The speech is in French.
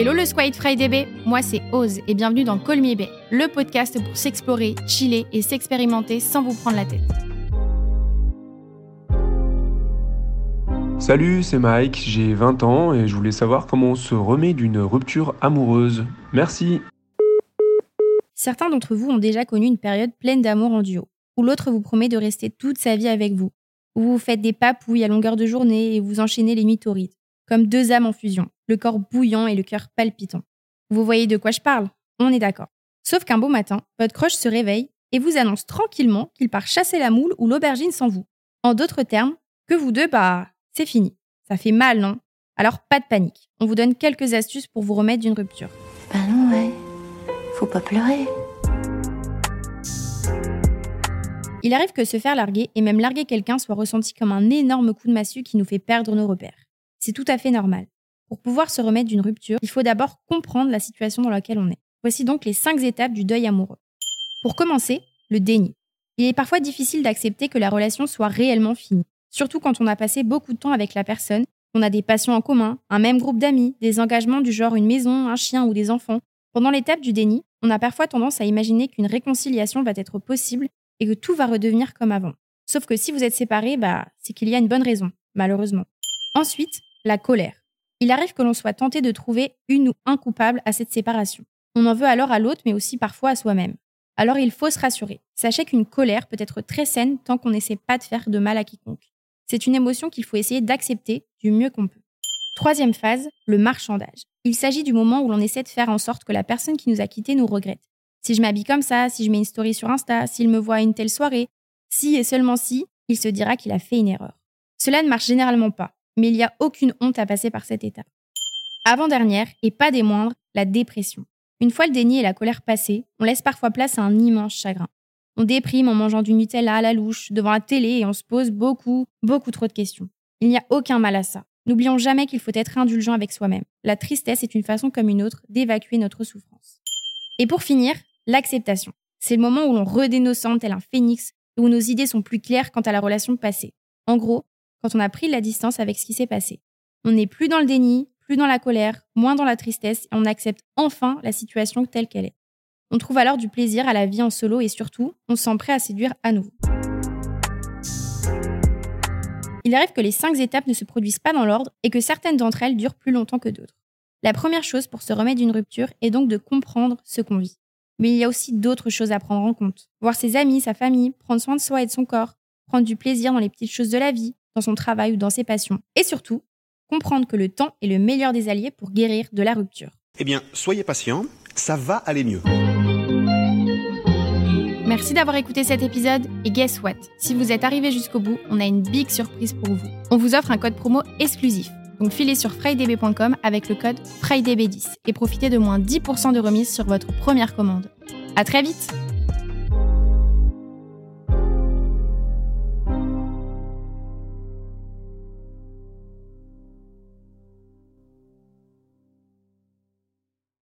Hello le Squid Friday Bay, moi c'est Oz et bienvenue dans Me Bay, le podcast pour s'explorer, chiller et s'expérimenter sans vous prendre la tête. Salut, c'est Mike, j'ai 20 ans et je voulais savoir comment on se remet d'une rupture amoureuse. Merci. Certains d'entre vous ont déjà connu une période pleine d'amour en duo, où l'autre vous promet de rester toute sa vie avec vous, où vous faites des papouilles à longueur de journée et vous enchaînez les nuits torrides, comme deux âmes en fusion, le corps bouillant et le cœur palpitant. Vous voyez de quoi je parle On est d'accord. Sauf qu'un beau matin, votre croche se réveille et vous annonce tranquillement qu'il part chasser la moule ou l'aubergine sans vous. En d'autres termes, que vous deux, bah, c'est fini. Ça fait mal, non? Alors pas de panique. On vous donne quelques astuces pour vous remettre d'une rupture. Ben non, ouais. Faut pas pleurer. Il arrive que se faire larguer et même larguer quelqu'un soit ressenti comme un énorme coup de massue qui nous fait perdre nos repères. C'est tout à fait normal. Pour pouvoir se remettre d'une rupture, il faut d'abord comprendre la situation dans laquelle on est. Voici donc les cinq étapes du deuil amoureux. Pour commencer, le déni. Il est parfois difficile d'accepter que la relation soit réellement finie, surtout quand on a passé beaucoup de temps avec la personne, qu'on a des passions en commun, un même groupe d'amis, des engagements du genre une maison, un chien ou des enfants. Pendant l'étape du déni, on a parfois tendance à imaginer qu'une réconciliation va être possible et que tout va redevenir comme avant. Sauf que si vous êtes séparés, bah, c'est qu'il y a une bonne raison, malheureusement. Ensuite, la colère. Il arrive que l'on soit tenté de trouver une ou un coupable à cette séparation. On en veut alors à l'autre, mais aussi parfois à soi-même. Alors il faut se rassurer. Sachez qu'une colère peut être très saine tant qu'on n'essaie pas de faire de mal à quiconque. C'est une émotion qu'il faut essayer d'accepter du mieux qu'on peut. Troisième phase, le marchandage. Il s'agit du moment où l'on essaie de faire en sorte que la personne qui nous a quittés nous regrette. Si je m'habille comme ça, si je mets une story sur Insta, s'il me voit à une telle soirée, si et seulement si, il se dira qu'il a fait une erreur. Cela ne marche généralement pas mais il n'y a aucune honte à passer par cette étape. Avant-dernière, et pas des moindres, la dépression. Une fois le déni et la colère passés, on laisse parfois place à un immense chagrin. On déprime en mangeant du Nutella à la louche, devant la télé, et on se pose beaucoup, beaucoup trop de questions. Il n'y a aucun mal à ça. N'oublions jamais qu'il faut être indulgent avec soi-même. La tristesse est une façon comme une autre d'évacuer notre souffrance. Et pour finir, l'acceptation. C'est le moment où l'on redénocente tel un phénix, où nos idées sont plus claires quant à la relation passée. En gros, quand on a pris la distance avec ce qui s'est passé. On n'est plus dans le déni, plus dans la colère, moins dans la tristesse, et on accepte enfin la situation telle qu'elle est. On trouve alors du plaisir à la vie en solo et surtout, on se sent prêt à séduire à nouveau. Il arrive que les cinq étapes ne se produisent pas dans l'ordre et que certaines d'entre elles durent plus longtemps que d'autres. La première chose pour se remettre d'une rupture est donc de comprendre ce qu'on vit. Mais il y a aussi d'autres choses à prendre en compte. Voir ses amis, sa famille, prendre soin de soi et de son corps, prendre du plaisir dans les petites choses de la vie, dans son travail ou dans ses passions. Et surtout, comprendre que le temps est le meilleur des alliés pour guérir de la rupture. Eh bien, soyez patient, ça va aller mieux. Merci d'avoir écouté cet épisode et guess what? Si vous êtes arrivé jusqu'au bout, on a une big surprise pour vous. On vous offre un code promo exclusif. Donc filez sur frydb.com avec le code FRIDAYB10 et profitez de moins 10% de remise sur votre première commande. À très vite